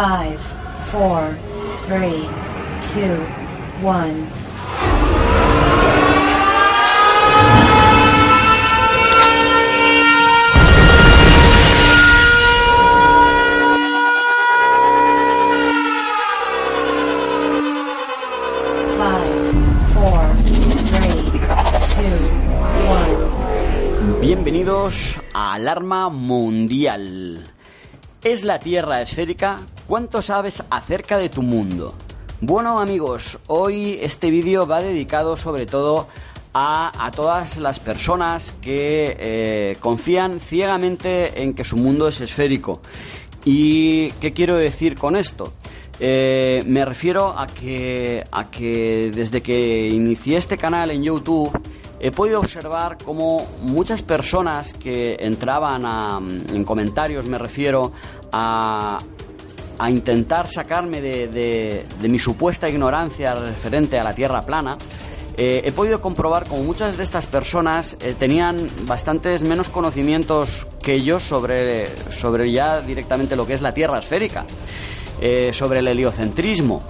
5, 4, 3, 2, 1. Five, four, three, two, one. Bienvenidos a Alarma Mundial. ¿Es la Tierra esférica? ¿Cuánto sabes acerca de tu mundo? Bueno amigos, hoy este vídeo va dedicado sobre todo a, a todas las personas que eh, confían ciegamente en que su mundo es esférico. ¿Y qué quiero decir con esto? Eh, me refiero a que, a que desde que inicié este canal en YouTube he podido observar cómo muchas personas que entraban en comentarios, me refiero, a, a intentar sacarme de, de- mi supuesta ignorancia referente a la Tierra plana, eh, he podido comprobar como muchas de estas personas eh, tenían bastantes menos conocimientos que yo sobre, sobre ya directamente lo que es la Tierra esférica, eh, sobre el heliocentrismo.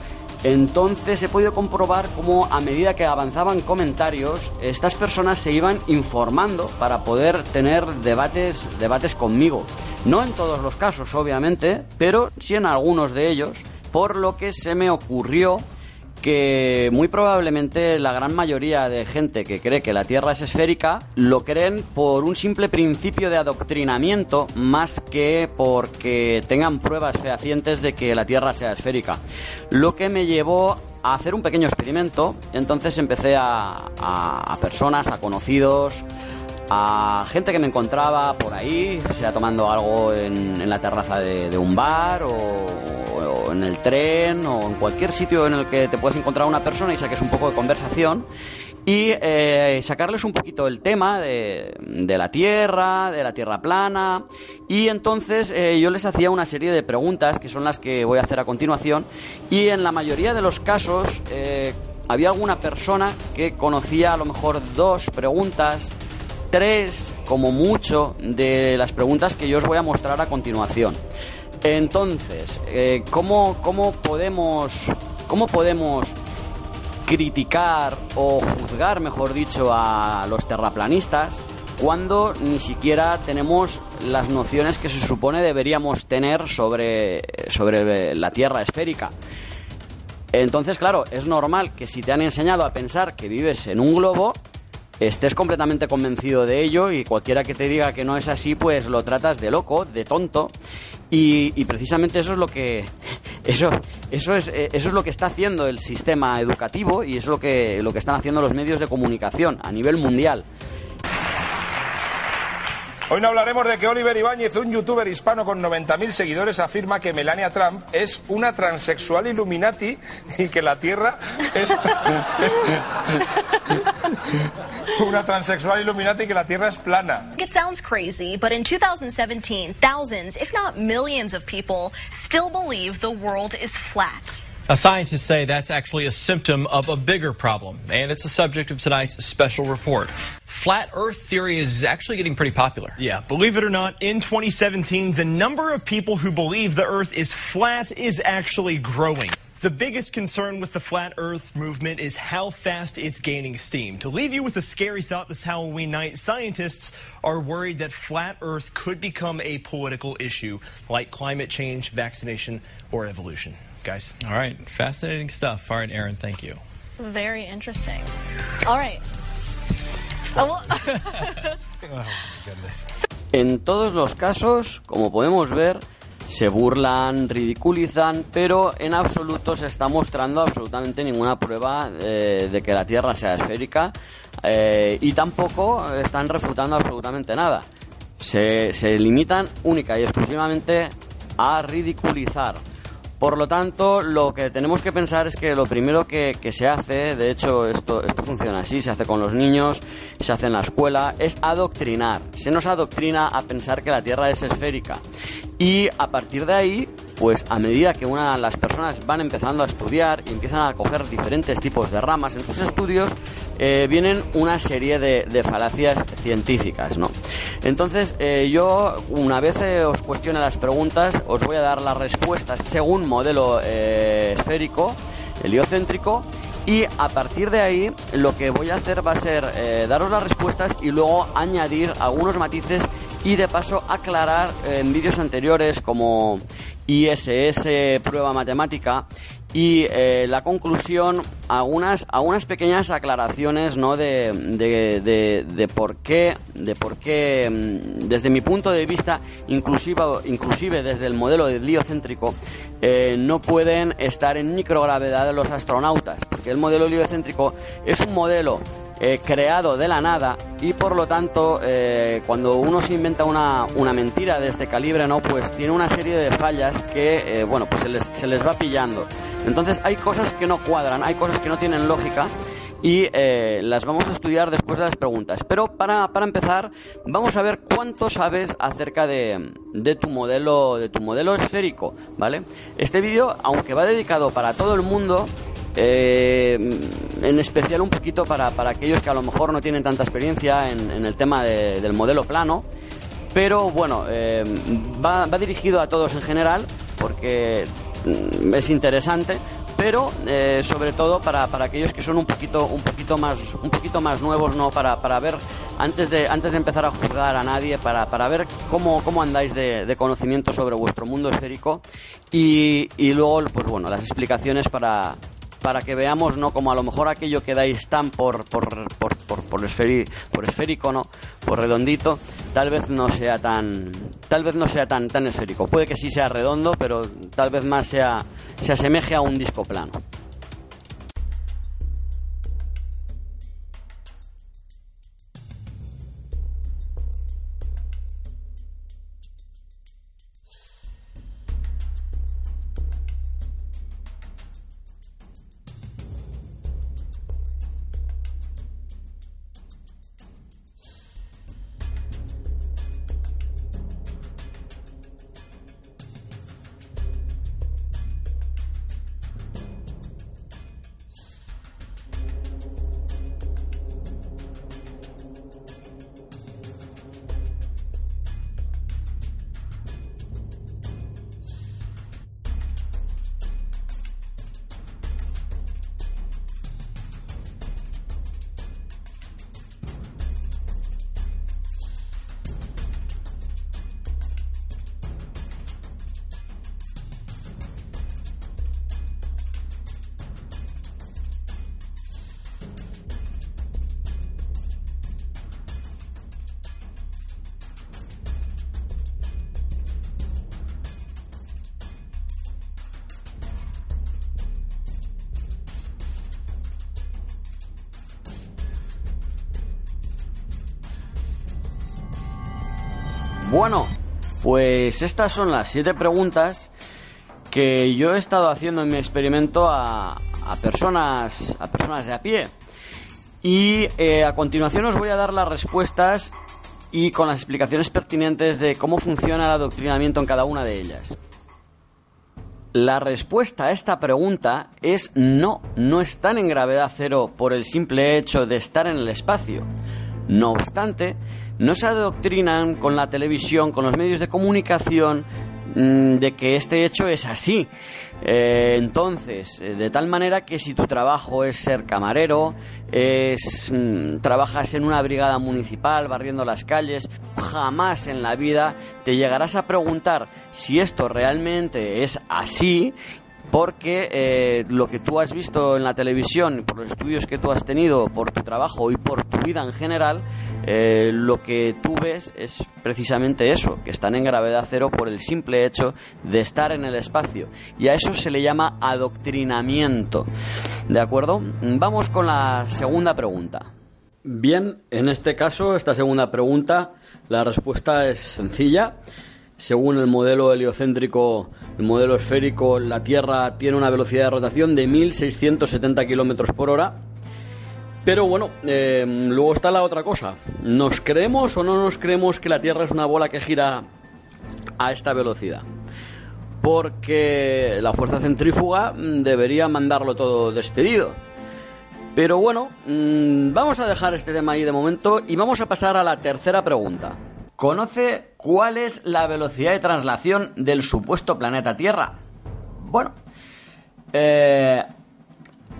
Entonces he podido comprobar cómo a medida que avanzaban comentarios, estas personas se iban informando para poder tener debates, debates conmigo. No en todos los casos, obviamente, pero sí en algunos de ellos, por lo que se me ocurrió que muy probablemente la gran mayoría de gente que cree que la Tierra es esférica lo creen por un simple principio de adoctrinamiento más que porque tengan pruebas fehacientes de que la Tierra sea esférica. Lo que me llevó a hacer un pequeño experimento, entonces empecé a, a- a personas, a conocidos, a gente que me encontraba por ahí, sea tomando algo en, la terraza de, un bar o, o en el tren o en cualquier sitio en el que te puedes encontrar una persona y saques un poco de conversación y eh, sacarles un poquito el tema de, de la Tierra, de la Tierra plana. Y entonces eh, yo les hacía una serie de preguntas que son las que voy a hacer a continuación y en la mayoría de los casos eh, había alguna persona que conocía a lo mejor dos preguntas tres, como mucho, de las preguntas que yo os voy a mostrar a continuación. Entonces, eh, ¿cómo, cómo podemos, cómo podemos criticar o juzgar, mejor dicho, a los terraplanistas cuando ni siquiera tenemos las nociones que se supone deberíamos tener sobre, sobre la Tierra esférica? Entonces, claro, es normal que si te han enseñado a pensar que vives en un globo, estés completamente convencido de ello y cualquiera que te diga que no es así, pues lo tratas de loco, de tonto. Y, precisamente eso es lo que eso eso es eh, eso es lo que está haciendo el sistema educativo y es lo que lo que están haciendo los medios de comunicación a nivel mundial. Hoy no hablaremos de que Oliver Ibáñez, un youtuber hispano con 90.000 seguidores, afirma que Melania Trump es una transexual Illuminati y que la Tierra es una transexual Illuminati y que la Tierra es plana. It sounds crazy, but in 2017, thousands, if not millions of people still believe the world is flat. Scientists say that's actually a symptom of a bigger problem, and it's the subject of tonight's special report. Flat Earth theory is actually getting pretty popular. Yeah, believe it or not, in 2017, the number of people who believe the Earth is flat is actually growing. The biggest concern with the flat Earth movement is how fast it's gaining steam. To leave you with a scary thought this Halloween night, scientists are worried that flat Earth could become a political issue like climate change, vaccination, or evolution. Guys. All right, fascinating stuff. All right, Aaron, thank you. Very interesting. All right. Oh, En todos los casos, como podemos ver, se burlan, ridiculizan, pero en absoluto se está mostrando absolutamente ninguna prueba eh, de que la Tierra sea esférica eh, y tampoco están refutando absolutamente nada. Se, se limitan única y exclusivamente a ridiculizar. Por lo tanto, lo que tenemos que pensar es que lo primero que, se hace, de hecho esto, esto funciona así, se hace con los niños, se hace en la escuela, es adoctrinar. Se nos adoctrina a pensar que la Tierra es esférica. Y a partir de ahí, pues a medida que una, las personas van empezando a estudiar y empiezan a coger diferentes tipos de ramas en sus estudios, eh, vienen una serie de, falacias científicas, ¿no? Entonces, eh, yo, una vez eh, os cuestione las preguntas, os voy a dar las respuestas según modelo esférico, heliocéntrico, y a partir de ahí lo que voy a hacer va a ser daros las respuestas y luego añadir algunos matices y de paso aclarar en vídeos anteriores como ISS, prueba matemática y eh, la conclusión, algunas, algunas pequeñas aclaraciones ¿no? de, de, de, de por qué, de por qué, mm, desde mi punto de vista, inclusive, inclusive desde el modelo heliocéntrico, eh, no pueden estar en microgravedad los astronautas, porque el modelo heliocéntrico es un modelo eh, creado de la nada y por lo tanto eh, cuando uno se inventa una, una, mentira de este calibre no pues tiene una serie de fallas que eh, bueno pues se les, se les, va pillando entonces hay cosas que no cuadran hay cosas que no tienen lógica y eh, las vamos a estudiar después de las preguntas. Pero para, para empezar, vamos a ver cuánto sabes acerca de, de, tu modelo de tu modelo esférico, ¿vale? Este vídeo, aunque va dedicado para todo el mundo, eh, en especial un poquito para, para, aquellos que a lo mejor no tienen tanta experiencia en, el tema de, del modelo plano, pero bueno, eh, va, dirigido a todos en general porque es interesante pero eh, sobre todo para, para, aquellos que son un poquito un poquito más un poquito más nuevos no para, para ver antes de antes de empezar a juzgar a nadie para, para ver cómo, cómo andáis de, de conocimiento sobre vuestro mundo esférico y, y luego pues bueno las explicaciones para para que veamos no como a lo mejor aquello que dais tan por por, por, por, por, esferi, por esférico no por redondito tal vez no sea tan tal vez no sea tan tan esférico. Puede que sí sea redondo pero tal vez más sea se asemeje a un disco plano Bueno, pues estas son las siete preguntas que yo he estado haciendo en mi experimento a, personas a personas de a pie. Y eh, a continuación os voy a dar las respuestas y con las explicaciones pertinentes de cómo funciona el adoctrinamiento en cada una de ellas. La respuesta a esta pregunta es no, no están en gravedad cero por el simple hecho de estar en el espacio. No obstante, no se adoctrinan con la televisión, con los medios de comunicación, mmm, de que este hecho es así. Eh, entonces, eh, de tal manera que si tu trabajo es ser camarero, es mmm, trabajas en una brigada municipal barriendo las calles, jamás en la vida te llegarás a preguntar si esto realmente es así porque eh, lo que tú has visto en la televisión, por los estudios que tú has tenido, por tu trabajo y por tu vida en general, eh, lo que tú ves es precisamente eso, que están en gravedad cero por el simple hecho de estar en el espacio. Y a eso se le llama adoctrinamiento. ¿De acuerdo? Vamos con la segunda pregunta. Bien, en este caso, esta segunda pregunta, la respuesta es sencilla. Según el modelo heliocéntrico, el modelo esférico, la Tierra tiene una velocidad de rotación de 1.670 kilómetros por hora. Pero bueno, eh, luego está la otra cosa. ¿Nos creemos o no nos creemos que la Tierra es una bola que gira a esta velocidad? Porque la fuerza centrífuga debería mandarlo todo despedido. Pero bueno, mm, vamos a dejar este tema ahí de momento y vamos a pasar a la tercera pregunta. ¿Conoce cuál es la velocidad de traslación del supuesto planeta Tierra? Bueno, eh,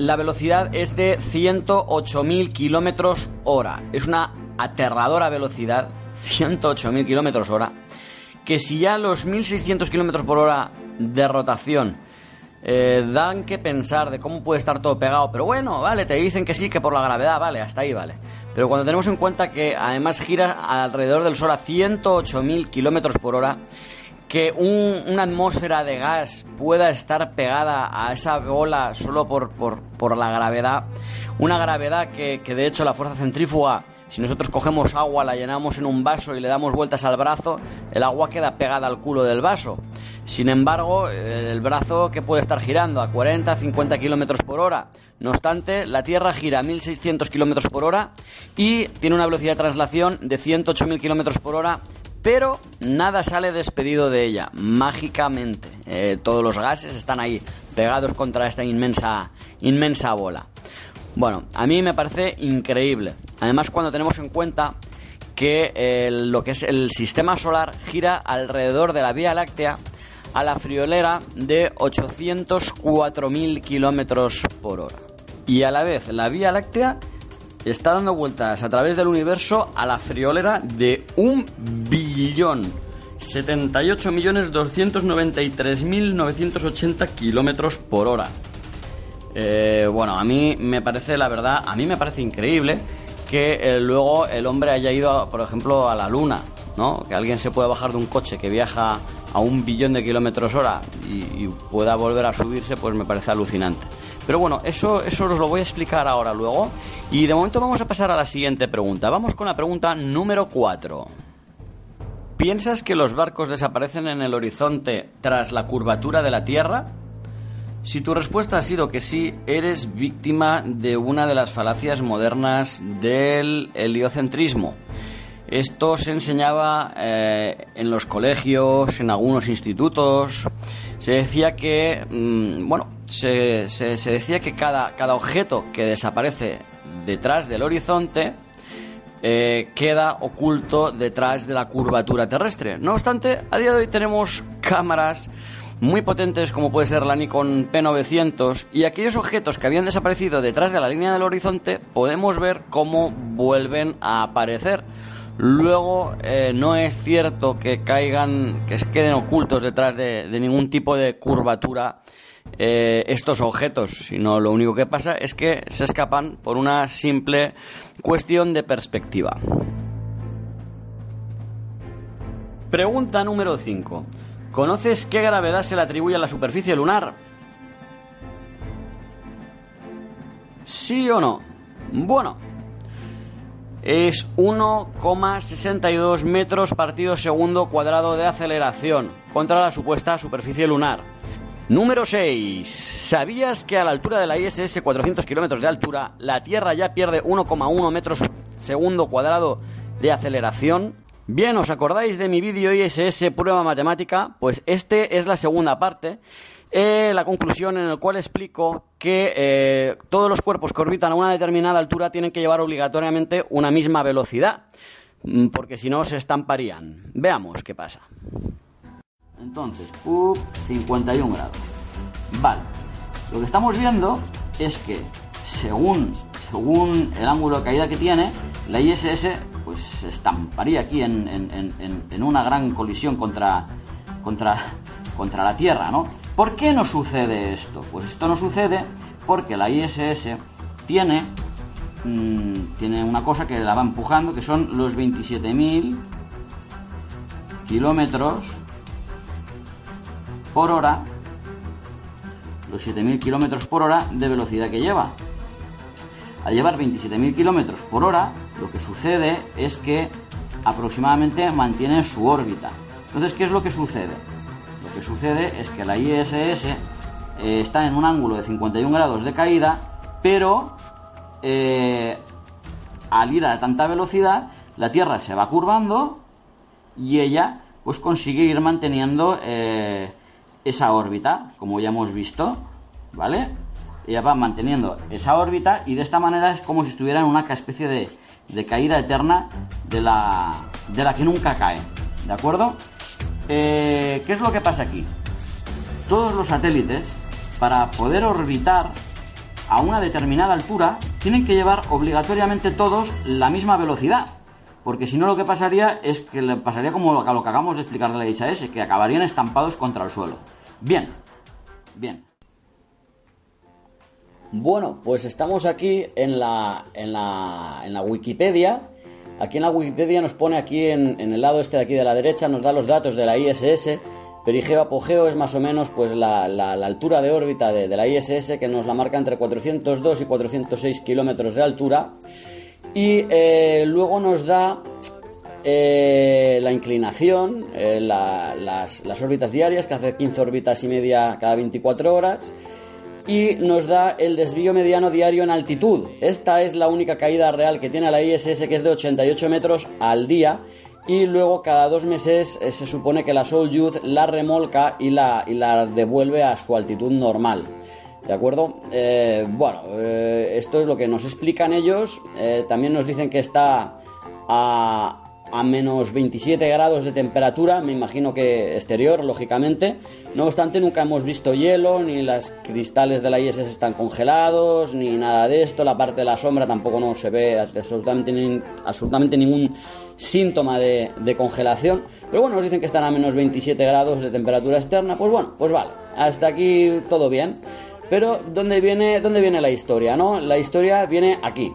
la velocidad es de 108.000 kilómetros hora. Es una aterradora velocidad, 108.000 kilómetros hora, que si ya los 1.600 kilómetros por hora de rotación eh, dan que pensar de cómo puede estar todo pegado, pero bueno, vale, te dicen que sí, que por la gravedad, vale, hasta ahí vale. Pero cuando tenemos en cuenta que además gira alrededor del Sol a 108.000 kilómetros por hora, que una atmósfera de gas pueda estar pegada a esa bola solo por, por, la gravedad, una gravedad que, que de hecho la fuerza centrífuga si nosotros cogemos agua, la llenamos en un vaso y le damos vueltas al brazo, el agua queda pegada al culo del vaso. Sin embargo, el brazo que puede estar girando a 40, 50 kilómetros por hora. No obstante, la Tierra gira a 1600 kilómetros por hora y tiene una velocidad de traslación de 108.000 kilómetros por hora pero nada sale despedido de ella, mágicamente. Eh, todos los gases están ahí, pegados contra esta inmensa, inmensa bola. Bueno, a mí me parece increíble. Además, cuando tenemos en cuenta que lo que es el sistema solar gira alrededor de la Vía Láctea a la friolera de 804.000 kilómetros por hora. Y a la vez, la Vía Láctea está dando vueltas a través del universo a la friolera de un billón. 78.293.980 kilómetros por hora. Eh, bueno, a mí me parece, la verdad, a mí me parece increíble que eh, luego el hombre haya ido, por ejemplo, a la luna, ¿no? Que alguien se pueda bajar de un coche que viaja a un billón de kilómetros hora y, pueda volver a subirse, pues me parece alucinante. Pero bueno, eso, eso os lo voy a explicar ahora luego. Y de momento vamos a pasar a la siguiente pregunta. Vamos con la pregunta número 4. ¿Piensas que los barcos desaparecen en el horizonte tras la curvatura de la Tierra? Si tu respuesta ha sido que sí, eres víctima de una de las falacias modernas del heliocentrismo. Esto se enseñaba eh, en los colegios, en algunos institutos. Se decía que, mm, bueno, se, decía que cada, cada objeto que desaparece detrás del horizonte eh, queda oculto detrás de la curvatura terrestre. No obstante, a día de hoy tenemos cámaras muy potentes como puede ser la Nikon P900 y aquellos objetos que habían desaparecido detrás de la línea del horizonte podemos ver cómo vuelven a aparecer. Luego eh, no es cierto que caigan, que se queden ocultos detrás de, ningún tipo de curvatura eh, estos objetos, sino lo único que pasa es que se escapan por una simple cuestión de perspectiva. Pregunta número 5. ¿Conoces qué gravedad se le atribuye a la superficie lunar? ¿Sí o no? Bueno, es 1,62 metros partido segundo cuadrado de aceleración contra la supuesta superficie lunar. Número 6. ¿Sabías que a la altura de la ISS 400 kilómetros de altura, la Tierra ya pierde 1,1 metros segundo cuadrado de aceleración? Bien, ¿os acordáis de mi vídeo ISS prueba matemática? Pues este es la segunda parte, eh, la conclusión en la cual explico que eh, todos los cuerpos que orbitan a una determinada altura tienen que llevar obligatoriamente una misma velocidad, mm, porque si no se estamparían. Veamos qué pasa. Entonces, up, 51 grados. Vale, lo que estamos viendo es que según, según el ángulo de caída que tiene, la ISS pues se estamparía aquí en, una gran colisión contra, contra, contra la Tierra, ¿no? ¿Por qué no sucede esto? Pues esto no sucede porque la ISS tiene, mm, tiene una cosa que la va empujando, que son los 27.000 kilómetros por hora, los 7.000 kilómetros por hora de velocidad que lleva. Al llevar 27.000 kilómetros por hora, lo que sucede es que aproximadamente mantiene su órbita. Entonces, ¿qué es lo que sucede? Lo que sucede es que la ISS eh, está en un ángulo de 51 grados de caída, pero eh, al ir a tanta velocidad, la Tierra se va curvando y ella pues consigue ir manteniendo eh, esa órbita, como ya hemos visto, ¿vale? ella va manteniendo esa órbita y de esta manera es como si estuviera en una especie de, de caída eterna de la, de la que nunca cae. ¿De acuerdo? Eh, ¿Qué es lo que pasa aquí? Todos los satélites, para poder orbitar a una determinada altura, tienen que llevar obligatoriamente todos la misma velocidad. Porque si no lo que pasaría es que le pasaría como lo que acabamos de explicarle a la ISS, que acabarían estampados contra el suelo. Bien, bien. Bueno, pues estamos aquí en la, en la, en la Wikipedia. Aquí en la Wikipedia nos pone aquí en, el lado este de aquí de la derecha, nos da los datos de la ISS. Perigeo apogeo es más o menos pues la, la, la altura de órbita de, de, la ISS que nos la marca entre 402 y 406 kilómetros de altura. Y eh, luego nos da eh, la inclinación, eh, la, las, órbitas diarias, que hace 15 órbitas y media cada 24 horas y nos da el desvío mediano diario en altitud. Esta es la única caída real que tiene la ISS, que es de 88 metros al día. Y luego cada dos meses se supone que la Soyuz la remolca y la devuelve a su altitud normal. ¿De acuerdo? Eh, bueno, eh, esto es lo que nos explican ellos. Eh, también nos dicen que está a, a menos 27 grados de temperatura, me imagino que exterior, lógicamente. No obstante, nunca hemos visto hielo, ni los cristales de la ISS están congelados, ni nada de esto. La parte de la sombra tampoco no se ve absolutamente, ni, absolutamente ningún síntoma de, de, congelación. Pero bueno, nos dicen que están a menos 27 grados de temperatura externa. Pues bueno, pues vale, hasta aquí todo bien. Pero ¿dónde viene, dónde viene la historia? ¿no? La historia viene aquí.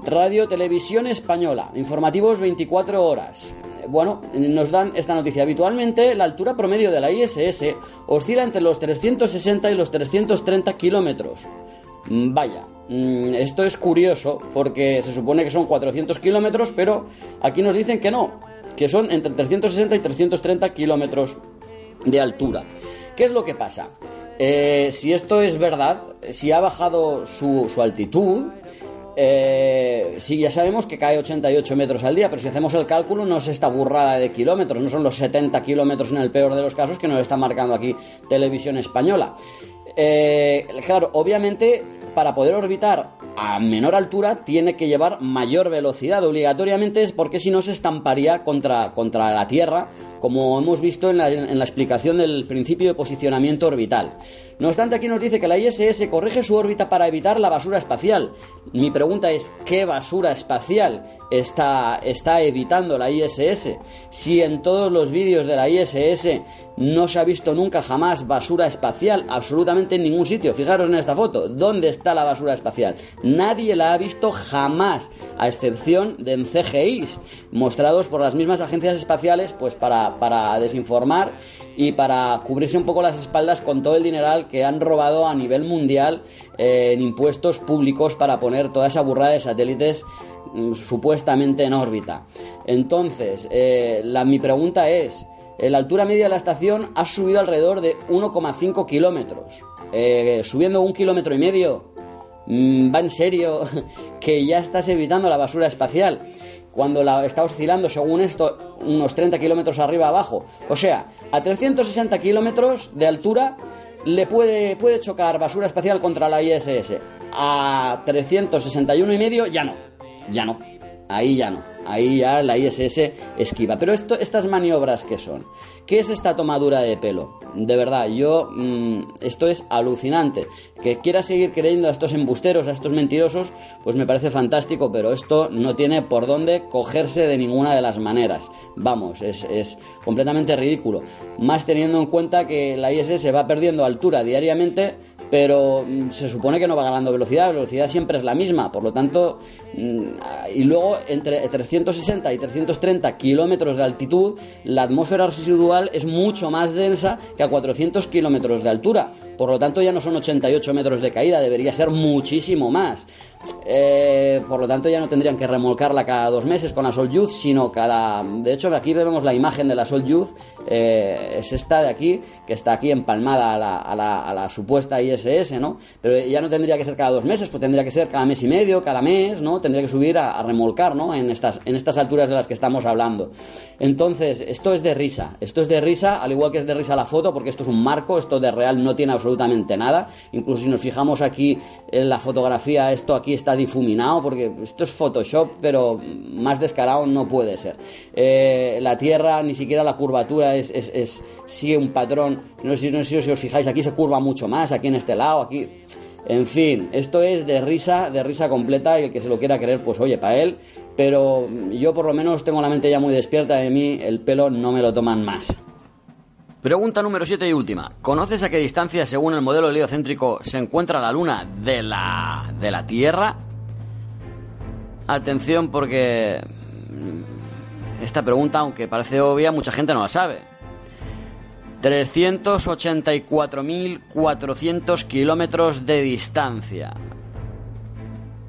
Radio Televisión Española, informativos 24 horas. Bueno, nos dan esta noticia. Habitualmente la altura promedio de la ISS oscila entre los 360 y los 330 kilómetros. Vaya, esto es curioso porque se supone que son 400 kilómetros, pero aquí nos dicen que no, que son entre 360 y 330 kilómetros de altura. ¿Qué es lo que pasa? Eh, si esto es verdad, si ha bajado su, altitud, eh, sí, ya sabemos que cae 88 metros al día, pero si hacemos el cálculo no es esta burrada de kilómetros, no son los 70 kilómetros en el peor de los casos que nos está marcando aquí Televisión Española. Eh, claro, obviamente para poder orbitar a menor altura tiene que llevar mayor velocidad obligatoriamente es porque si no se estamparía contra, contra la Tierra como hemos visto en la, explicación del principio de posicionamiento orbital. No obstante, aquí nos dice que la ISS corrige su órbita para evitar la basura espacial. Mi pregunta es, ¿qué basura espacial está, está evitando la ISS? Si en todos los vídeos de la ISS no se ha visto nunca jamás basura espacial, absolutamente en ningún sitio. Fijaros en esta foto, ¿dónde está la basura espacial? Nadie la ha visto jamás, a excepción de en CGIs, mostrados por las mismas agencias espaciales, pues para para, desinformar y para cubrirse un poco las espaldas con todo el dineral que han robado a nivel mundial eh, en impuestos públicos para poner toda esa burrada de satélites mm, supuestamente en órbita. Entonces, eh, la, mi pregunta es, la altura media de la estación ha subido alrededor de 1,5 kilómetros. subiendo un kilómetro y medio, mm, va en serio que ya estás evitando la basura espacial cuando la está oscilando, según esto, unos 30 kilómetros arriba abajo. O sea, a 360 kilómetros de altura le puede, puede chocar basura espacial contra la ISS. A 361 y medio ya no, ya no, ahí ya no ahí ya la ISS esquiva. Pero esto, estas maniobras que son, ¿qué es esta tomadura de pelo? De verdad, yo mmm, esto es alucinante. Que quiera seguir creyendo a estos embusteros, a estos mentirosos, pues me parece fantástico, pero esto no tiene por dónde cogerse de ninguna de las maneras. Vamos, es, es completamente ridículo. Más teniendo en cuenta que la ISS va perdiendo altura diariamente pero mm, se supone que no va ganando velocidad, la velocidad siempre es la misma, por lo tanto, mm, y luego entre 360 y 330 kilómetros de altitud, la atmósfera residual es mucho más densa que a 400 kilómetros de altura, por lo tanto ya no son 88 metros de caída, debería ser muchísimo más. Eh, por lo tanto ya no tendrían que remolcarla cada dos meses con la Sol Youth, sino cada... De hecho, aquí vemos la imagen de la Sol Youth, eh, es esta de aquí, que está aquí empalmada a la, a la, a la supuesta IS ¿no? Pero ya no tendría que ser cada dos meses, pues tendría que ser cada mes y medio, cada mes, ¿no? Tendría que subir a, remolcar, ¿no? En estas, en estas alturas de las que estamos hablando. Entonces, esto es de risa, esto es de risa, al igual que es de risa la foto, porque esto es un marco, esto de real no tiene absolutamente nada. Incluso si nos fijamos aquí en la fotografía, esto aquí está difuminado, porque esto es Photoshop, pero más descarado no puede ser. Eh, la Tierra, ni siquiera la curvatura es, es, es sigue un patrón. No sé, no sé si os fijáis, aquí se curva mucho más, aquí en este lado, aquí. En fin, esto es de risa, de risa completa y el que se lo quiera creer, pues oye, para él. Pero yo por lo menos tengo la mente ya muy despierta de mí, el pelo no me lo toman más. Pregunta número 7 y última. ¿Conoces a qué distancia, según el modelo heliocéntrico, se encuentra la Luna de la, de la Tierra? Atención porque esta pregunta, aunque parece obvia, mucha gente no la sabe. 384.400 kilómetros de distancia.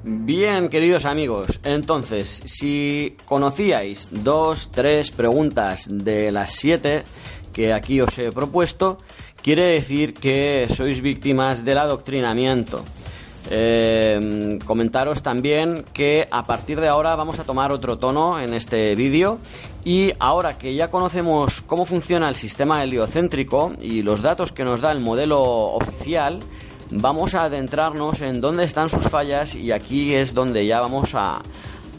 Bien, queridos amigos, entonces, si conocíais dos, tres preguntas de las siete que aquí os he propuesto, quiere decir que sois víctimas del adoctrinamiento. Eh, comentaros también que a partir de ahora vamos a tomar otro tono en este vídeo. Y ahora que ya conocemos cómo funciona el sistema heliocéntrico y los datos que nos da el modelo oficial, vamos a adentrarnos en dónde están sus fallas y aquí es donde ya vamos a,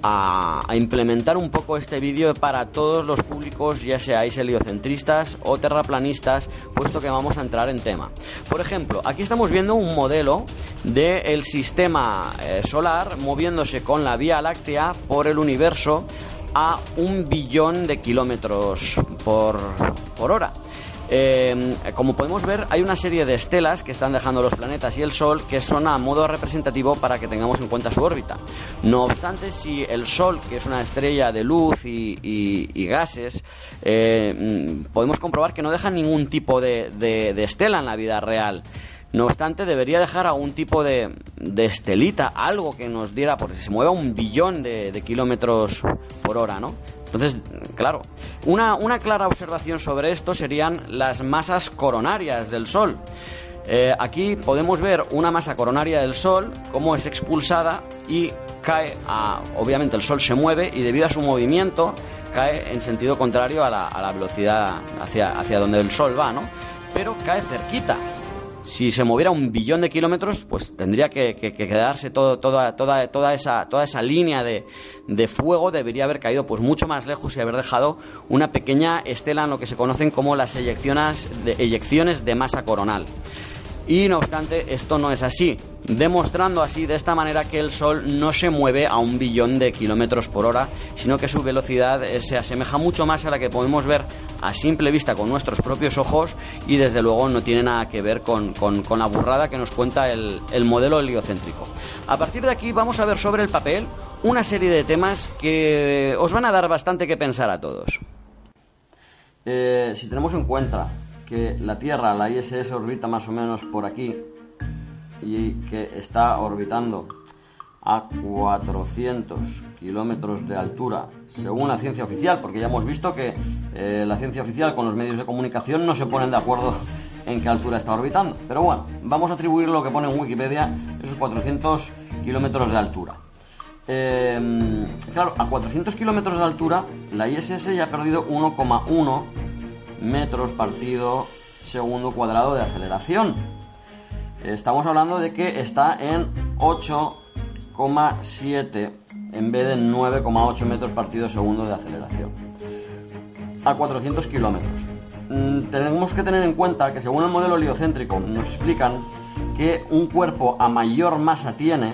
a, implementar un poco este vídeo para todos los públicos, ya seáis heliocentristas o terraplanistas, puesto que vamos a entrar en tema. Por ejemplo, aquí estamos viendo un modelo del sistema eh, solar moviéndose con la Vía Láctea por el universo a un billón de kilómetros por, por hora. Eh, como podemos ver, hay una serie de estelas que están dejando los planetas y el Sol que son a modo representativo para que tengamos en cuenta su órbita. No obstante, si el Sol, que es una estrella de luz y, gases, eh, mm, podemos comprobar que no deja ningún tipo de, estela en la vida real. No obstante, debería dejar algún tipo de, de estelita, algo que nos diera, porque se mueve a un billón de kilómetros por hora, ¿no? Entonces, claro, una, una clara observación sobre esto serían las masas coronarias del Sol. Eh, aquí podemos ver una masa coronaria del Sol, cómo es expulsada y cae a... Obviamente el Sol se mueve y debido a su movimiento cae en sentido contrario a la, a la velocidad hacia, hacia donde el Sol va, ¿no? Pero cae cerquita. Si se moviera un billón de kilómetros, pues tendría que, que- que quedarse todo, toda, toda, toda, esa, toda esa línea de, de fuego, debería haber caído pues mucho más lejos y haber dejado una pequeña estela en lo que se conocen como las eyecciones de, eyecciones de masa coronal. Y no obstante, esto no es así, demostrando así de esta manera que el Sol no se mueve a un billón de kilómetros por hora, sino que su velocidad eh, se asemeja mucho más a la que podemos ver a simple vista con nuestros propios ojos y desde luego no tiene nada que ver con, con- la burrada que nos cuenta el, el modelo heliocéntrico. A partir de aquí vamos a ver sobre el papel una serie de temas que os van a dar bastante que pensar a todos. Eh, si tenemos en cuenta que la Tierra, la ISS, orbita más o menos por aquí y que está orbitando a 400 kilómetros de altura, según la ciencia oficial, porque ya hemos visto que eh, la ciencia oficial con los medios de comunicación no se ponen de acuerdo en qué altura está orbitando. Pero bueno, vamos a atribuir lo que pone en Wikipedia, esos 400 kilómetros de altura. Eh, claro, a 400 kilómetros de altura, la ISS ya ha perdido 1,1 metros partido segundo cuadrado de aceleración. Estamos hablando de que está en 8,7 en vez de 9,8 metros partido segundo de aceleración. A 400 kilómetros. Mm, Tenemos que tener en cuenta que según el modelo heliocéntrico nos explican que un cuerpo a mayor masa tiene,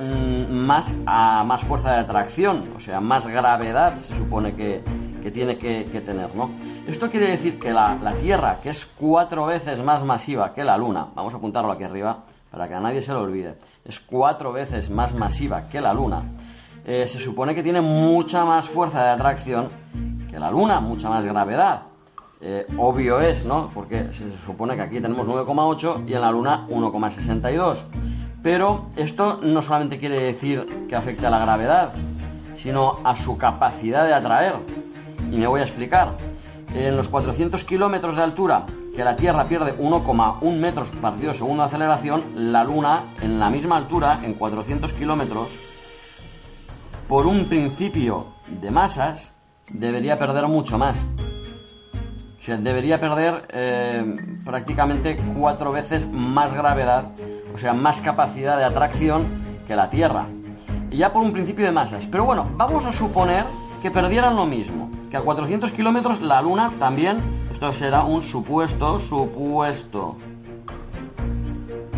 mm, más, a más fuerza de atracción, o sea, más gravedad se supone que, que tiene que, tener, ¿no? Esto quiere decir que la, Tierra, que es cuatro veces más masiva que la Luna, vamos a apuntarlo aquí arriba para que a nadie se lo olvide, es cuatro veces más masiva que la Luna, eh, se supone que tiene mucha más fuerza de atracción que la Luna, mucha más gravedad. Eh, obvio es, ¿no? Porque se supone que aquí tenemos 9,8 y en la Luna 1,62. Pero esto no solamente quiere decir que afecte a la gravedad, sino a su capacidad de atraer. Y me voy a explicar. En los 400 kilómetros de altura, que la Tierra pierde 1,1 metros partido segundo de aceleración, la Luna en la misma altura, en 400 kilómetros, por un principio de masas, debería perder mucho más. O sea, debería perder eh, prácticamente cuatro veces más gravedad, o sea, más capacidad de atracción que la Tierra. Y ya por un principio de masas. Pero bueno, vamos a suponer que perdieran lo mismo, que a 400 kilómetros la Luna también, esto será un supuesto, supuesto.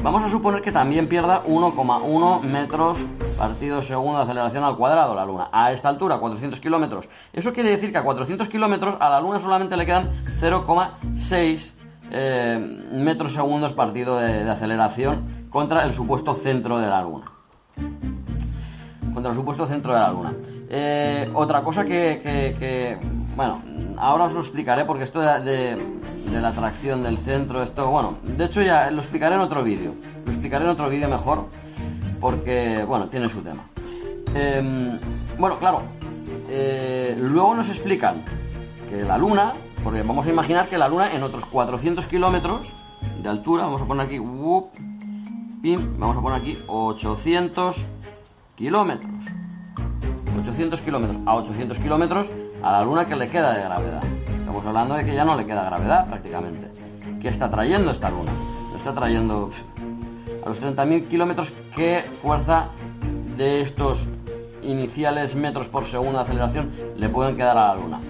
Vamos a suponer que también pierda 1,1 metros partido segundo de aceleración al cuadrado la Luna. A esta altura, 400 kilómetros. Eso quiere decir que a 400 kilómetros a la Luna solamente le quedan 0,6 eh, metros segundos partido de, de aceleración contra el supuesto centro de la Luna contra el supuesto centro de la Luna. Eh, otra cosa que, bueno, ahora os lo explicaré porque esto de la atracción del centro, esto, bueno, de hecho ya lo explicaré en otro vídeo. Lo explicaré en otro vídeo mejor porque, bueno, tiene su tema. Em, bueno, claro, eh, luego nos explican que la Luna, porque vamos a imaginar que la Luna en otros 400 kilómetros de altura, vamos a poner aquí, whoop, pim, vamos a poner aquí 800 kilómetros. 800 kilómetros. A 800 kilómetros a la Luna que le queda de gravedad. Estamos hablando de que ya no le queda gravedad prácticamente. ¿Qué está trayendo esta Luna? No está trayendo a los 30.000 kilómetros. ¿Qué fuerza de estos iniciales metros por segundo de aceleración le pueden quedar a la Luna?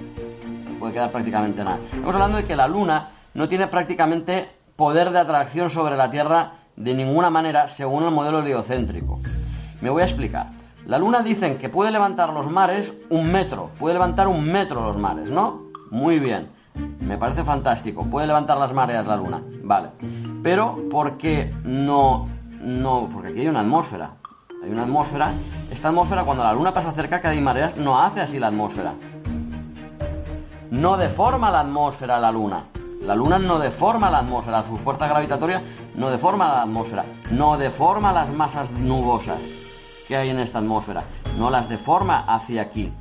No puede quedar prácticamente nada. Estamos hablando de que la Luna no tiene prácticamente poder de atracción sobre la Tierra de ninguna manera según el modelo heliocéntrico. Me voy a explicar. La Luna dicen que puede levantar los mares un metro, puede levantar un metro los mares, ¿no? Muy bien, me parece fantástico, puede levantar las mareas la Luna, vale. Pero, ¿por qué no, no? Porque aquí hay una atmósfera, hay una atmósfera, esta atmósfera cuando la Luna pasa cerca que hay mareas no hace así la atmósfera, no deforma la atmósfera la Luna. La Luna no deforma la atmósfera, su fuerza gravitatoria no deforma la atmósfera, no deforma las masas nubosas que hay en esta atmósfera, no las deforma hacia aquí.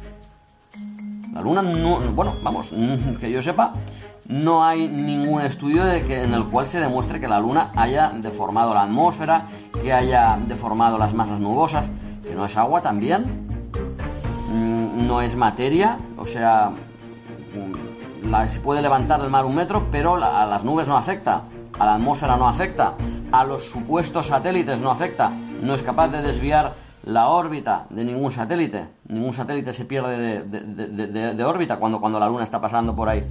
La Luna no, bueno, vamos, que yo sepa, no hay ningún estudio de que, en el cual se demuestre que la Luna haya deformado la atmósfera, que haya deformado las masas nubosas, que no es agua también, Mm, no es materia, o sea, mm, se puede levantar el mar un metro, pero a las nubes no afecta, a la atmósfera no afecta, a los supuestos satélites no afecta, no es capaz de desviar la órbita de ningún satélite, ningún satélite se pierde de, órbita cuando, cuando la Luna está pasando por ahí.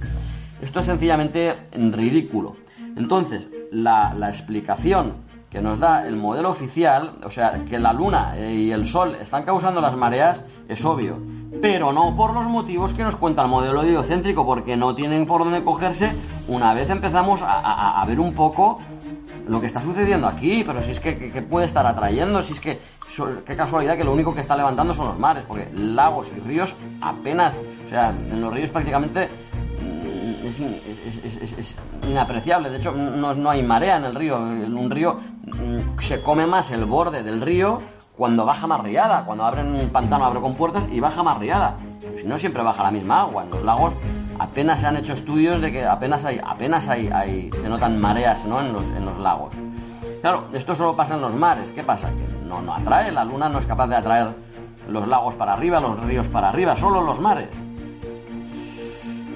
Esto es sencillamente ridículo. Entonces, la, explicación que nos da el modelo oficial, o sea, que la Luna y el Sol están causando las mareas, es obvio. Pero no por los motivos que nos cuenta el modelo heliocéntrico, porque no tienen por dónde cogerse una vez empezamos a, ver un poco lo que está sucediendo aquí, pero si es que, que- puede estar atrayendo, si es que, qué casualidad que lo único que está levantando son los mares, porque lagos y ríos apenas, o sea, en los ríos prácticamente mm, es, in- es- es- es- es inapreciable, de hecho no, no hay marea en el río, en un río mm, se come más el borde del río cuando baja más riada, cuando abren un pantano abre con puertas y baja más riada, si no siempre baja la misma agua, en los lagos apenas se han hecho estudios de que apenas hay, apenas hay, hay- se notan mareas ¿no? en, los, en los lagos. Claro, esto solo pasa en los mares. ¿Qué pasa? Que no, no atrae, la luna no es capaz de atraer los lagos para arriba, los ríos para arriba, solo los mares.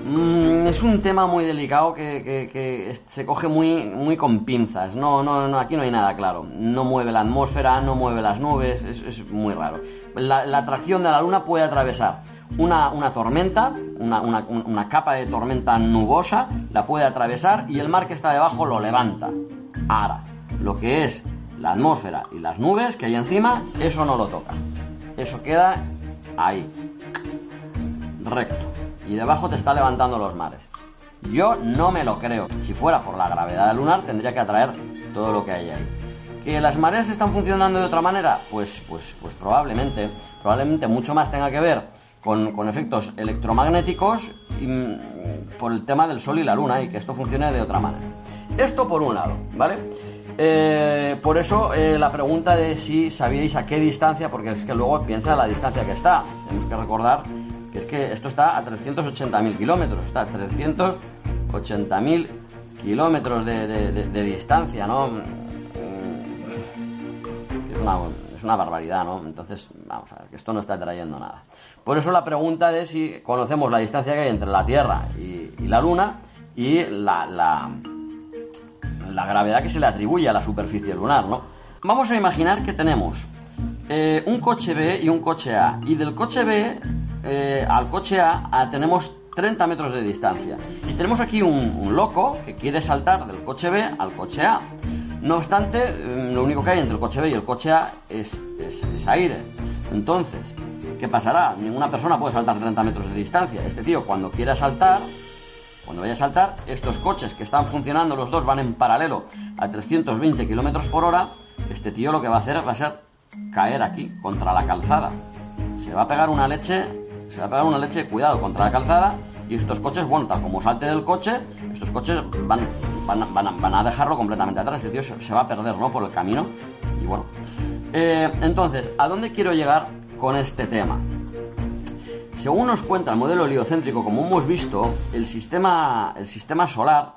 Mm, es un tema muy delicado que, se coge muy, muy con pinzas. No, no, no, aquí no hay nada claro. No mueve la atmósfera, no mueve las nubes, es, muy raro. La, atracción de la luna puede atravesar una, una tormenta, una- una capa de tormenta nubosa, la puede atravesar y el mar que está debajo lo levanta. Ahora, lo que es la atmósfera y las nubes que hay encima, eso no lo toca. Eso queda ahí, recto. Y debajo te está levantando los mares. Yo no me lo creo. Si fuera por la gravedad lunar, tendría que atraer todo lo que hay ahí. ¿Que las mareas están funcionando de otra manera? Pues, pues, pues probablemente. Probablemente mucho más tenga que ver con, con efectos electromagnéticos y, mm, por el tema del Sol y la Luna y que esto funcione de otra manera. Esto por un lado, ¿vale? Eh, por eso eh, la pregunta de si sabíais a qué distancia, porque es que luego piensa la distancia que está. Tenemos que recordar que es que esto está a 380.000 kilómetros, está a 380.000 kilómetros de, de- de- de distancia, ¿no? Mm, Es una, es una barbaridad, ¿no? Entonces, vamos a ver, que esto no está trayendo nada. Por eso la pregunta es si conocemos la distancia que hay entre la Tierra y, la Luna y la, la gravedad que se le atribuye a la superficie lunar, ¿no? Vamos a imaginar que tenemos eh, un coche B y un coche A. Y del coche B eh, al coche A, tenemos 30 metros de distancia. Y tenemos aquí un, loco que quiere saltar del coche B al coche A. No obstante, eh, lo único que hay entre el coche B y el coche A es, es- es aire. Entonces, ¿qué pasará? Ninguna persona puede saltar 30 metros de distancia. Este tío, cuando quiera saltar, cuando vaya a saltar, estos coches que están funcionando, los dos van en paralelo a 320 kilómetros por hora. Este tío lo que va a hacer va a ser caer aquí, contra la calzada. Se va a pegar una leche, se va a pegar una leche, cuidado, contra la calzada. Y estos coches, bueno, tal como salte del coche, estos coches van, van, van a, dejarlo completamente atrás. Este tío se, se va a perder, ¿no? Por el camino. Y bueno. Eh, entonces, ¿a dónde quiero llegar con este tema? Según nos cuenta el modelo heliocéntrico, como hemos visto, el sistema, el sistema solar,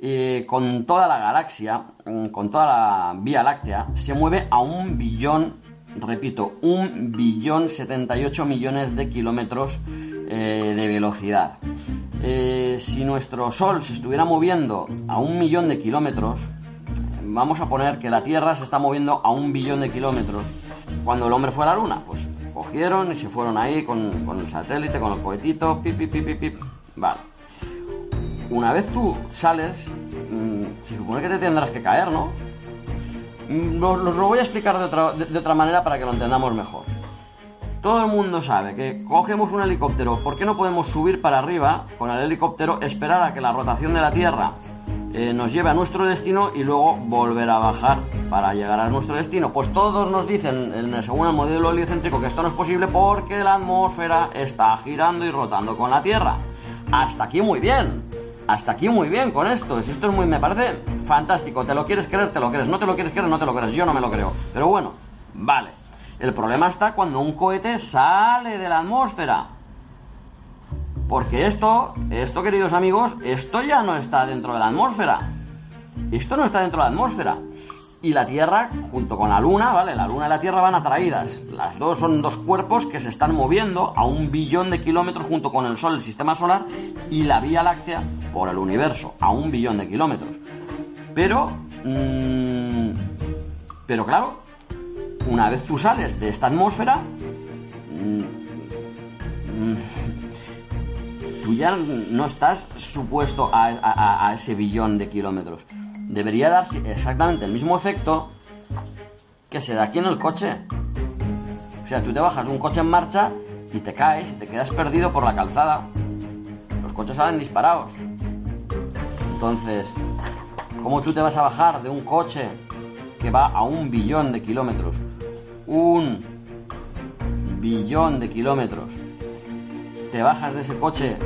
eh, con toda la galaxia, mm, con toda la Vía Láctea, se mueve a un billón, repito, un billón 78 millones de kilómetros eh, de velocidad. Eh, si nuestro Sol se estuviera moviendo a un millón de kilómetros, vamos a poner que la Tierra se está moviendo a un billón de kilómetros. Cuando el hombre fue a la Luna, pues cogieron y se fueron ahí con, con el satélite, con el cohetito, pip, pip, pip, pip. Vale. Una vez tú sales, mm, se supone que te tendrás que caer, ¿no? Mm, Os os lo voy a explicar de otra, de otra manera para que lo entendamos mejor. Todo el mundo sabe que cogemos un helicóptero, ¿por qué no podemos subir para arriba con el helicóptero, esperar a que la rotación de la Tierra eh, nos lleve a nuestro destino y luego volver a bajar para llegar a nuestro destino? Pues todos nos dicen, en según el modelo heliocéntrico, que esto no es posible porque la atmósfera está girando y rotando con la Tierra. Hasta aquí muy bien. Hasta aquí muy bien con esto. Si Esto es muy, me parece fantástico. ¿Te lo quieres creer? Te lo crees. No te lo quieres creer, no te lo crees. Yo no me lo creo. Pero bueno, vale. El problema está cuando un cohete sale de la atmósfera. Porque esto, esto queridos amigos, esto ya no está dentro de la atmósfera. Esto no está dentro de la atmósfera. Y la Tierra, junto con la Luna, ¿vale? La Luna y la Tierra van atraídas. Las dos son dos cuerpos que se están moviendo a un billón de kilómetros junto con el Sol, el sistema solar, y la Vía Láctea por el universo, a un billón de kilómetros. Pero, mm, pero claro, una vez tú sales de esta atmósfera, mm, mm, tú ya no estás supuesto a, ese billón de kilómetros. Debería darse exactamente el mismo efecto que se da aquí en el coche. O sea, tú te bajas de un coche en marcha y te caes y te quedas perdido por la calzada. Los coches salen disparados. Entonces, ¿cómo tú te vas a bajar de un coche que va a un billón de kilómetros? Un billón de kilómetros te bajas de ese coche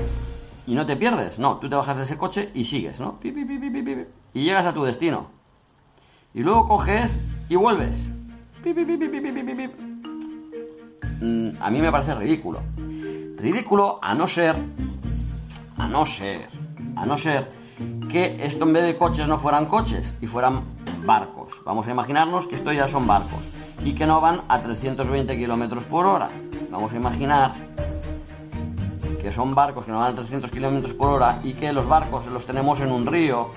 y no te pierdes. No, tú te bajas de ese coche y sigues, ¿no? Pi, y llegas a tu destino. Y luego coges y vuelves. A mí me parece ridículo. Ridículo a no ser, a no ser, a no ser que esto en vez de coches no fueran coches y fueran barcos. Vamos a imaginarnos que esto ya son barcos y que no van a 320 kilómetros por hora. Vamos a imaginar que son barcos que no van a 300 kilómetros por hora y que los barcos los tenemos en un río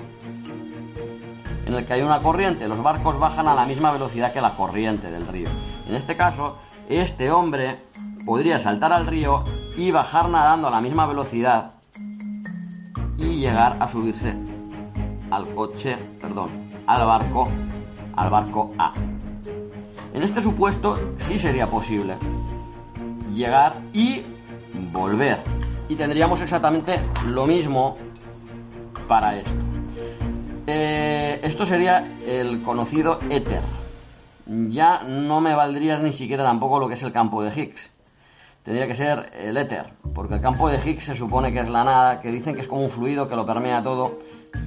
en el que hay una corriente. Los barcos bajan a la misma velocidad que la corriente del río. En este caso, este hombre podría saltar al río y bajar nadando a la misma velocidad y llegar a subirse al coche, perdón, al barco, al barco A. En este supuesto sí sería posible llegar y volver. Y tendríamos exactamente lo mismo para esto. Eh, esto sería el conocido éter. Ya no me valdría ni siquiera tampoco lo que es el campo de Higgs. Tendría que ser el éter, porque el campo de Higgs se supone que es la nada, que dicen que es como un fluido que lo permea todo,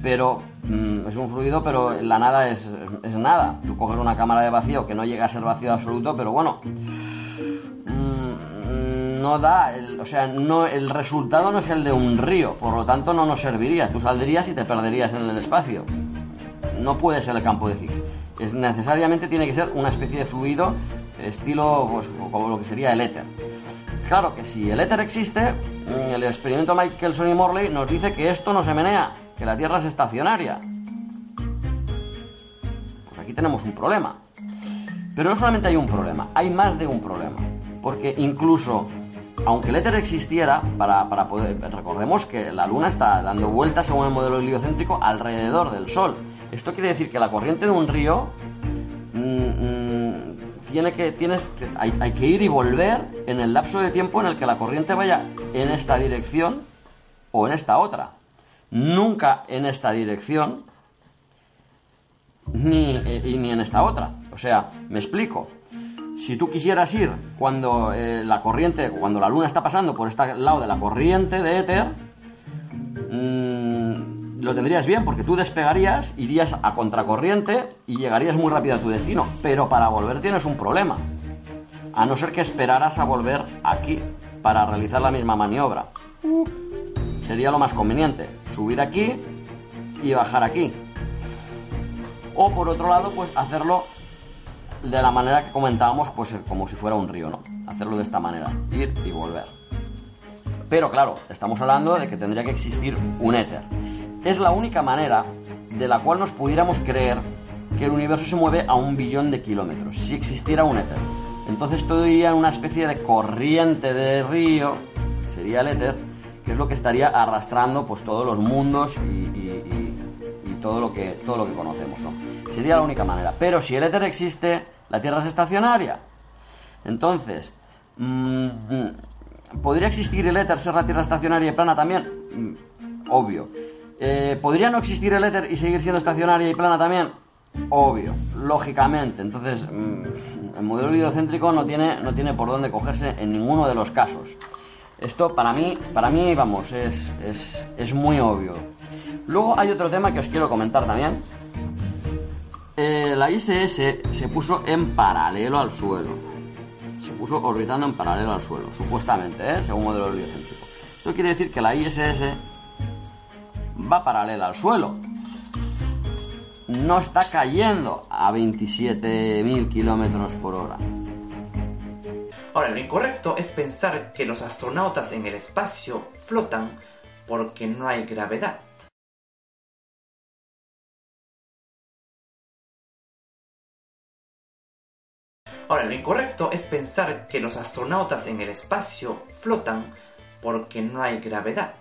pero mm, es un fluido, pero la nada es, es nada. Tú coges una cámara de vacío que no llega a ser vacío absoluto, pero bueno, no da, el, o sea, no, el resultado no es el de un río, por lo tanto no nos serviría. Tú saldrías y te perderías en el espacio. No puede ser el campo de Higgs. Es, necesariamente tiene que ser una especie de fluido estilo pues, como lo que sería el éter. Claro que si el éter existe, mm, el experimento Michelson y Morley nos dice que esto no se menea, que la Tierra es estacionaria. Pues aquí tenemos un problema. Pero no solamente hay un problema, hay más de un problema. Porque incluso, aunque el éter existiera, para, poder. Recordemos que la Luna está dando vueltas según el modelo heliocéntrico alrededor del Sol. Esto quiere decir que la corriente de un río. Mm, mm, tiene que, tienes, hay, hay que ir y volver en el lapso de tiempo en el que la corriente vaya en esta dirección o en esta otra. Nunca en esta dirección ni, eh, ni en esta otra. O sea, me explico. Si tú quisieras ir cuando eh, la corriente, cuando la luna está pasando por este lado de la corriente de éter, mm, lo tendrías bien porque tú despegarías, irías a contracorriente y llegarías muy rápido a tu destino. Pero para volver tienes un problema. A no ser que esperaras a volver aquí para realizar la misma maniobra. Sería lo más conveniente. Subir aquí y bajar aquí. O por otro lado, pues hacerlo de la manera que comentábamos, pues como si fuera un río, ¿no? Hacerlo de esta manera, ir y volver. Pero claro, estamos hablando de que tendría que existir un éter. Es la única manera de la cual nos pudiéramos creer que el universo se mueve a un billón de kilómetros, si existiera un éter. Entonces todo iría en una especie de corriente de río, sería el éter, que es lo que estaría arrastrando pues todos los mundos y, todo, lo que, todo lo que conocemos. ¿no? Sería la única manera. Pero si el éter existe, la Tierra es estacionaria. Entonces, mm, mm, ¿podría existir el éter, ser la Tierra estacionaria y plana también? Mm, obvio. Eh, ¿Podría no existir el éter y seguir siendo estacionaria y plana también? Obvio, lógicamente. Entonces, el modelo hidrocéntrico no tiene, no tiene por dónde cogerse en ninguno de los casos. Esto para mí, para mí vamos, es, es, es muy obvio. Luego hay otro tema que os quiero comentar también, eh, la ISS se puso en paralelo al suelo. Se puso orbitando en paralelo al suelo, supuestamente, ¿eh? según modelo heliocéntrico. Esto quiere decir que la ISS va paralela al suelo. No está cayendo a 27.000 kilómetros por hora. Ahora, lo incorrecto es pensar que los astronautas en el espacio flotan porque no hay gravedad. Ahora, lo incorrecto es pensar que los astronautas en el espacio flotan porque no hay gravedad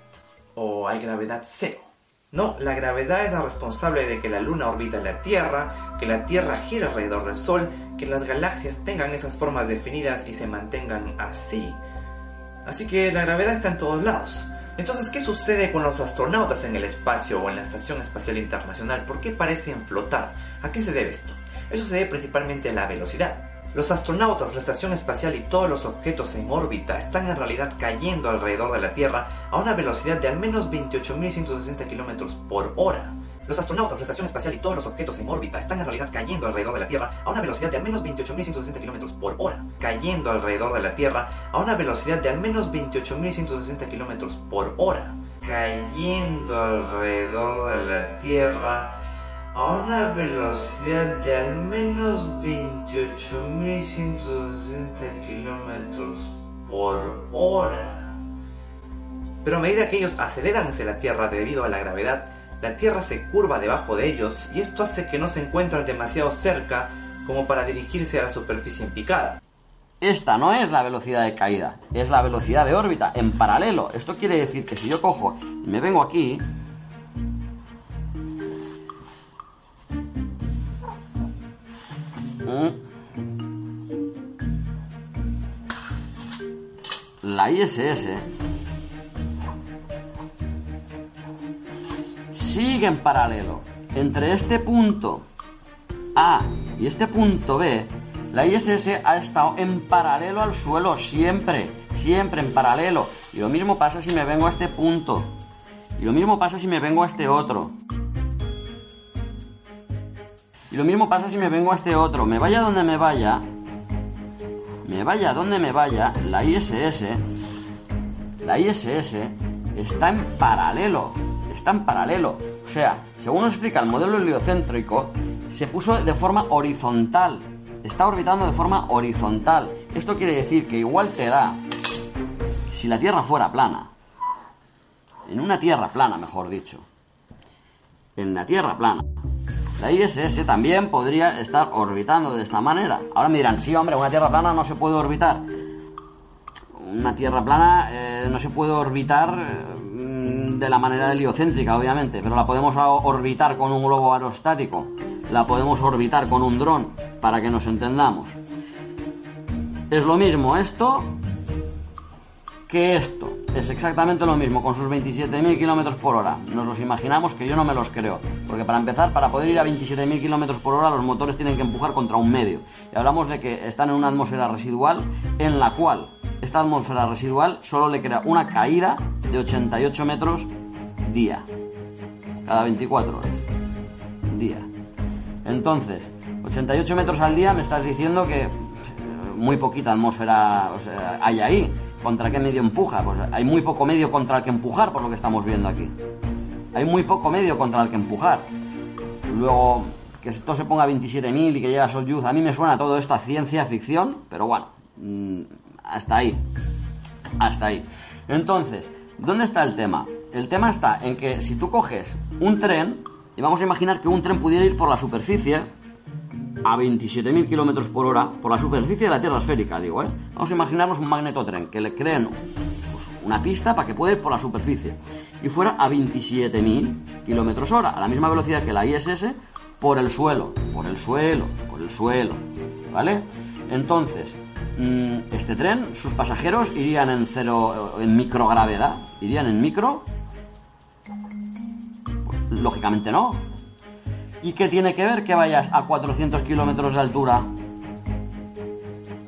o hay gravedad cero. No, la gravedad es la responsable de que la Luna orbita la Tierra, que la Tierra gira alrededor del Sol, que las galaxias tengan esas formas definidas y se mantengan así. Así que la gravedad está en todos lados. Entonces, ¿qué sucede con los astronautas en el espacio o en la Estación Espacial Internacional? ¿Por qué parecen flotar? ¿A qué se debe esto? Eso se debe principalmente a la velocidad. Los astronautas, la estación espacial y todos los objetos en órbita están en realidad cayendo alrededor de la Tierra a una velocidad de al menos 28.160 km por hora. Los astronautas, la estación espacial y todos los objetos en órbita están en realidad cayendo alrededor de la Tierra a una velocidad de al menos 28.160 km por hora. Cayendo alrededor de la Tierra a una velocidad de al menos 28.160 km por hora. Cayendo alrededor de la Tierra a una velocidad de al menos 28.160 kilómetros por hora. Pero a medida que ellos aceleran hacia la Tierra debido a la gravedad, la Tierra se curva debajo de ellos y esto hace que no se encuentran demasiado cerca como para dirigirse a la superficie en picada. Esta no es la velocidad de caída, es la velocidad de órbita en paralelo. Esto quiere decir que si yo cojo y me vengo aquí, La ISS sigue en paralelo entre este punto A y este punto B. La ISS ha estado en paralelo al suelo siempre, siempre en paralelo. Y lo mismo pasa si me vengo a este punto. Y lo mismo pasa si me vengo a este otro. Y lo mismo pasa si me vengo a este otro. Me vaya donde me vaya, me vaya donde me vaya, la ISS, la ISS está en paralelo, está en paralelo. O sea, según nos explica el modelo heliocéntrico, se puso de forma horizontal, está orbitando de forma horizontal. Esto quiere decir que igual te da, si la Tierra fuera plana, en una Tierra plana, mejor dicho, en la Tierra plana, la ISS también podría estar orbitando de esta manera. Ahora me dirán, sí, hombre, una Tierra plana no se puede orbitar. Una Tierra plana eh, no se puede orbitar eh, de la manera heliocéntrica, obviamente, pero la podemos orbitar con un globo aerostático, la podemos orbitar con un dron, para que nos entendamos. Es lo mismo esto que esto. Es exactamente lo mismo, con sus 27.000 kilómetros por hora. Nos los imaginamos que yo no me los creo. Porque para empezar, para poder ir a 27.000 kilómetros por hora, los motores tienen que empujar contra un medio. Y hablamos de que están en una atmósfera residual en la cual esta atmósfera residual solo le crea una caída de 88 metros día. Cada 24 horas. Día. Entonces, 88 metros al día me estás diciendo que eh, muy poquita atmósfera hay ahí. ¿Contra qué medio empuja? Pues hay muy poco medio contra el que empujar, por lo que estamos viendo aquí. Hay muy poco medio contra el que empujar. Luego, que esto se ponga a 27.000 y que llegue a Soyuz, a mí me suena todo esto a ciencia ficción, pero bueno, mm, hasta ahí. Hasta ahí. Entonces, ¿dónde está el tema? El tema está en que si tú coges un tren, y vamos a imaginar que un tren pudiera ir por la superficie, a 27.000 kilómetros por hora por la superficie de la Tierra esférica, digo, ¿eh? Vamos a imaginarnos un magnetotren que le creen pues, una pista para que pueda ir por la superficie y fuera a 27.000 kilómetros hora, a la misma velocidad que la ISS por el suelo, por el suelo, por el suelo, ¿vale? Entonces, mm, este tren, sus pasajeros irían en cero, en microgravedad, irían en micro. Lógicamente no, ¿Y qué tiene que ver que vayas a 400 kilómetros de altura?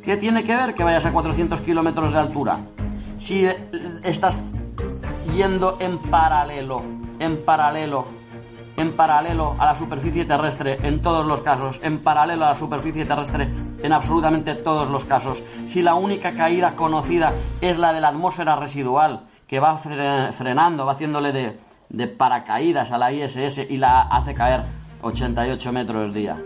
¿Qué tiene que ver que vayas a 400 kilómetros de altura? Si estás yendo en paralelo, en paralelo, en paralelo a la superficie terrestre en todos los casos, en paralelo a la superficie terrestre en absolutamente todos los casos, si la única caída conocida es la de la atmósfera residual que va frenando, va haciéndole de, de paracaídas a la ISS y la hace caer 88 metros día.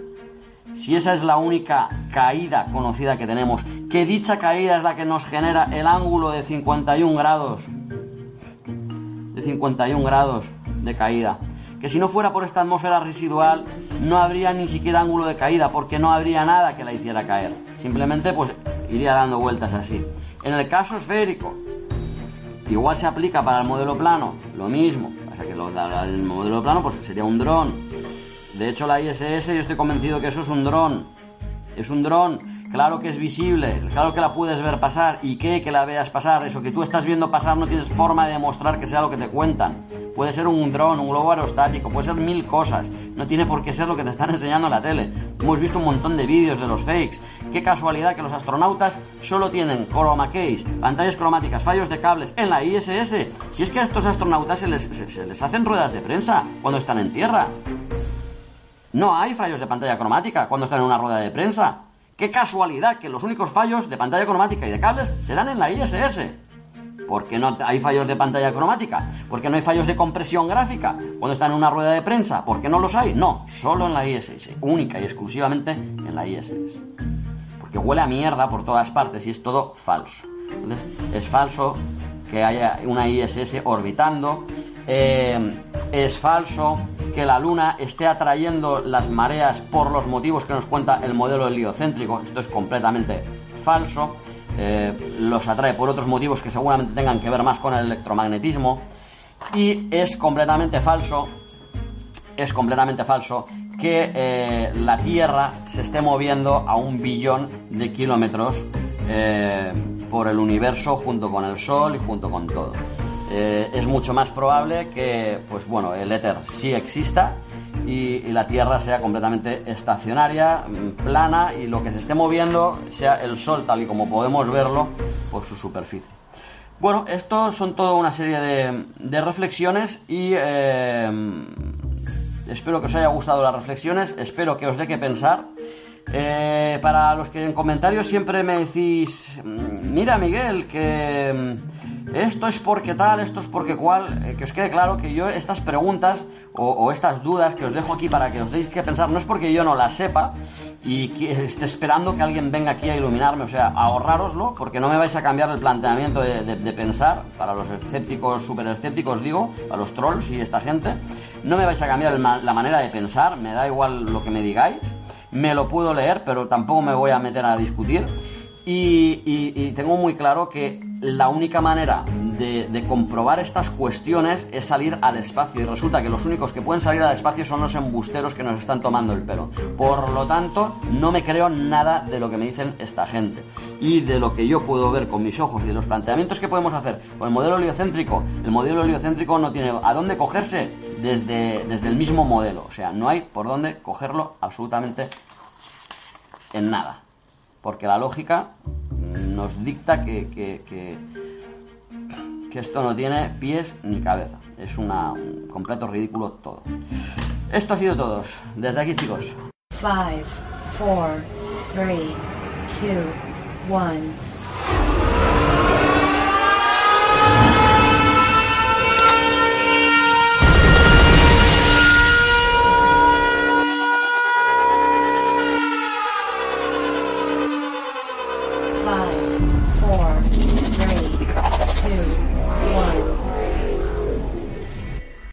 Si esa es la única caída conocida que tenemos, que dicha caída es la que nos genera el ángulo de 51 grados, de 51 grados de caída, que si no fuera por esta atmósfera residual no habría ni siquiera ángulo de caída, porque no habría nada que la hiciera caer, simplemente pues iría dando vueltas así. En el caso esférico, igual se aplica para el modelo plano, lo mismo, pasa que el modelo plano pues sería un dron de hecho, la ISS yo estoy convencido que eso es un dron. Es un dron, claro que es visible, claro que la puedes ver pasar. ¿Y qué que la veas pasar? Eso que tú estás viendo pasar no tienes forma de demostrar que sea lo que te cuentan. Puede ser un dron, un globo aerostático, puede ser mil cosas. No tiene por qué ser lo que te están enseñando en la tele. Hemos visto un montón de vídeos de los fakes. Qué casualidad que los astronautas solo tienen chroma case, pantallas cromáticas, fallos de cables en la ISS. Si es que a estos astronautas se les, se les hacen ruedas de prensa cuando están en tierra. No hay fallos de pantalla cromática cuando están en una rueda de prensa. Qué casualidad que los únicos fallos de pantalla cromática y de cables se dan en la ISS. ¿Por qué no hay fallos de pantalla cromática? ¿Por qué no hay fallos de compresión gráfica cuando están en una rueda de prensa? ¿Por qué no los hay? No, solo en la ISS, única y exclusivamente en la ISS. Porque huele a mierda por todas partes y es todo falso. Entonces, es falso que haya una ISS orbitando eh, es falso que la Luna esté atrayendo las mareas por los motivos que nos cuenta el modelo heliocéntrico. Esto es completamente falso. Eh, los atrae por otros motivos que seguramente tengan que ver más con el electromagnetismo. Y es completamente falso, es completamente falso que eh, la Tierra se esté moviendo a un billón de kilómetros por el universo junto con el Sol y junto con todo. Eh, es mucho más probable que, pues bueno, el éter sí exista y, la Tierra sea completamente estacionaria, mm, plana y lo que se esté moviendo sea el Sol tal y como podemos verlo por su superficie. Bueno, esto son toda una serie de, reflexiones y eh, espero que os haya gustado las reflexiones, espero que os dé que pensar. Eh, para los que en comentarios siempre me decís, "Mm, mira Miguel, que mm, esto es porque tal, esto es porque cual, eh, que os quede claro que yo estas preguntas o, estas dudas que os dejo aquí para que os deis que pensar, no es porque yo no las sepa y que esté esperando que alguien venga aquí a iluminarme, o sea, ahorrároslo porque no me vais a cambiar el planteamiento de, pensar, para los escépticos, super escépticos digo, para los trolls y esta gente, no me vais a cambiar el la manera de pensar, me da igual lo que me digáis, me lo puedo leer, pero tampoco me voy a meter a discutir. Y, tengo muy claro que la única manera de, de comprobar estas cuestiones es salir al espacio. Y resulta que los únicos que pueden salir al espacio son los embusteros que nos están tomando el pelo. Por lo tanto, no me creo nada de lo que me dicen esta gente. Y de lo que yo puedo ver con mis ojos y de los planteamientos que podemos hacer con el modelo heliocéntrico. El modelo heliocéntrico no tiene a dónde cogerse desde, desde el mismo modelo. O sea, no hay por dónde cogerlo absolutamente en nada. Porque la lógica nos dicta que, que, que, esto no tiene pies ni cabeza. Es un completo ridículo todo. Esto ha sido todo. Desde aquí, chicos. Five, four, three, two, one.